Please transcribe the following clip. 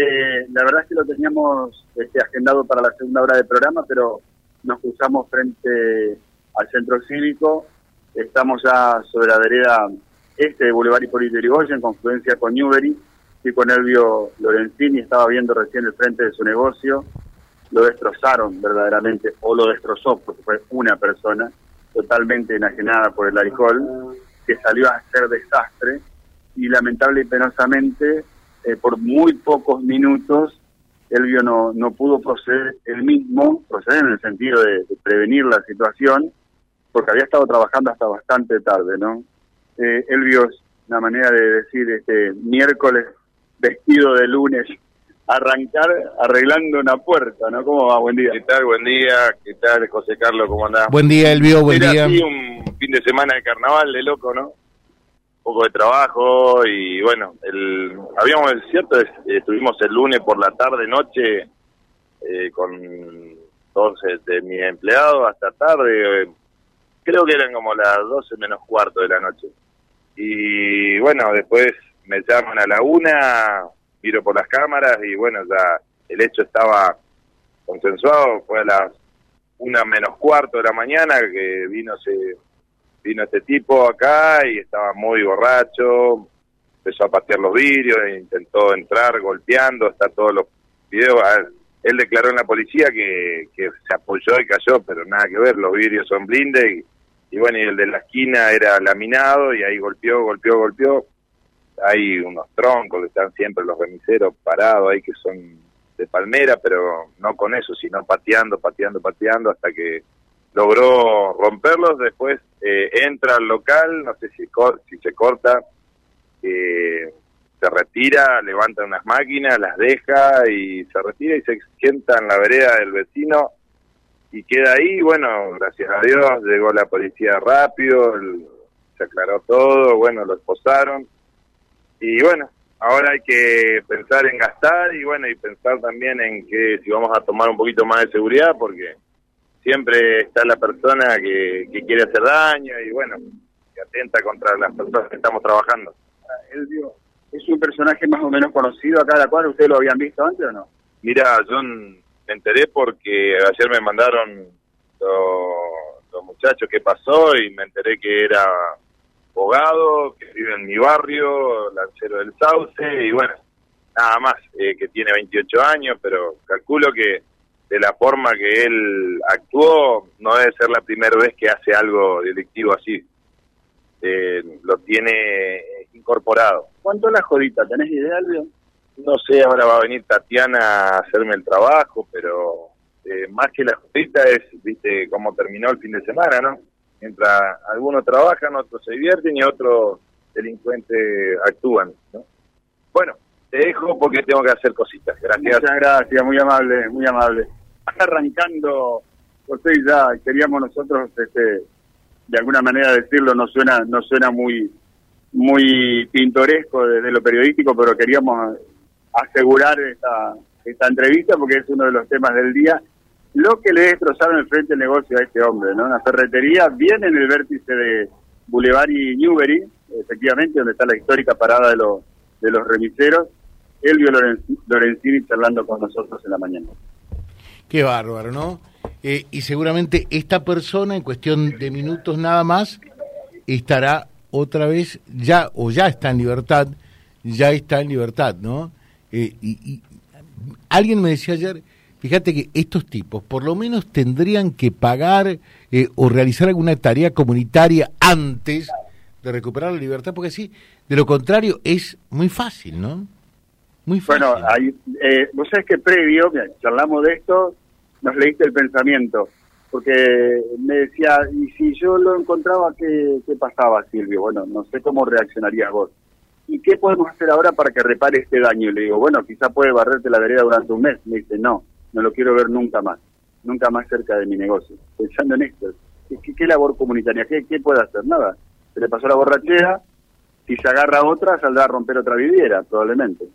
Eh, la verdad es que lo teníamos este, agendado para la segunda hora del programa, pero nos cruzamos frente al centro cívico. Estamos ya sobre la vereda este de Boulevard Hipólito Yrigoyen, en confluencia con Newbery. y con Elvio Lorenzini, estaba viendo recién el frente de su negocio. Lo destrozaron verdaderamente, o lo destrozó, porque fue una persona totalmente enajenada por el alcohol, que salió a hacer desastre y lamentable y penosamente, eh, por muy pocos minutos, Elvio no, no pudo proceder él mismo, proceder en el sentido de, prevenir la situación, porque había estado trabajando hasta bastante tarde, ¿no? Eh, Elvio es una manera de decir este miércoles vestido de lunes, arrancar arreglando una puerta, ¿no? ¿Cómo va? Buen día. ¿Qué tal? Buen día. ¿Qué tal, José Carlos? ¿Cómo andás? Buen día, Elvio. Buen Era día. así un fin de semana de carnaval de loco, ¿no? Poco de trabajo y bueno, el, habíamos, cierto, es- estuvimos el lunes por la tarde, noche, eh, con todos de mis empleados hasta tarde, eh, creo que eran como las 12 menos cuarto de la noche. Y bueno, después me llaman a la una, miro por las cámaras y bueno, ya el hecho estaba consensuado, fue a las una menos cuarto de la mañana que vino ese vino este tipo acá y estaba muy borracho, empezó a patear los vidrios, e intentó entrar golpeando, está todos los videos. A- Él declaró en la policía que, que se apoyó y cayó, pero nada que ver, los vidrios son blindes y, y bueno, y el de la esquina era laminado y ahí golpeó, golpeó, golpeó. Hay unos troncos que están siempre los remiseros parados ahí que son de palmera, pero no con eso, sino pateando, pateando, pateando hasta que logró romperlos. Después eh, entra al local, no sé si, si se corta, eh, se retira, levanta unas máquinas, las deja y se retira y se sienta en la vereda del vecino y queda ahí. Bueno, gracias a Dios llegó la policía rápido, se aclaró todo, bueno, lo esposaron y bueno, ahora hay que pensar en gastar y bueno, y pensar también en que si vamos a tomar un poquito más de seguridad, porque siempre está la persona que, que quiere hacer daño y bueno, que atenta contra las personas que estamos trabajando. Elvio es un personaje más o menos conocido acá, la cual ustedes lo habían visto antes o no? Mira, yo me enteré porque ayer me mandaron los, los muchachos que pasó y me enteré que era abogado, que vive en mi barrio, lancero del Sauce, y bueno, nada más, eh, que tiene 28 años, pero calculo que de la forma que él actuó, no debe ser la primera vez que hace algo delictivo así. Eh, lo tiene incorporado. ¿Cuánto la jodita? ¿Tenés idea, Elvio? No sé, ahora va a venir Tatiana a hacerme el trabajo, pero eh, más que la justita es, viste, cómo terminó el fin de semana, ¿no? Mientras algunos trabajan, otros se divierten y otros delincuentes actúan, ¿no? Bueno, te dejo porque tengo que hacer cositas. Gracias. Muchas gracias, muy amable, muy amable. Arrancando, José, y ya queríamos nosotros, este, de alguna manera decirlo, no suena, no suena muy, muy pintoresco desde lo periodístico, pero queríamos asegurar esta, esta entrevista porque es uno de los temas del día. Lo que le destrozaron el frente del negocio a este hombre, ¿no? Una ferretería bien en el vértice de Boulevard y Newbery, efectivamente, donde está la histórica parada de los, de los remiseros. Elvio Lorenz- Lorenzini charlando con nosotros en la mañana. Qué bárbaro, ¿no? Eh, y seguramente esta persona, en cuestión de minutos nada más, estará otra vez ya, o ya está en libertad, ya está en libertad, ¿no? Eh, y, y alguien me decía ayer, fíjate que estos tipos por lo menos tendrían que pagar eh, o realizar alguna tarea comunitaria antes de recuperar la libertad, porque sí, de lo contrario es muy fácil, ¿no? Muy fácil. Bueno, hay, eh, vos sabés que previo, charlamos de esto, nos leíste el pensamiento, porque me decía, y si yo lo encontraba, ¿qué, qué pasaba, Silvio? Bueno, no sé cómo reaccionarías vos. ¿Y qué podemos hacer ahora para que repare este daño? Y le digo, bueno, quizá puede barrerte la vereda durante un mes. Me dice, no, no lo quiero ver nunca más, nunca más cerca de mi negocio. Pensando en esto, ¿qué, qué- qué labor comunitaria? ¿Qué, ¿Qué puede hacer? Nada. Se le pasó la borrachera, si se agarra otra, saldrá a romper otra viviera, probablemente.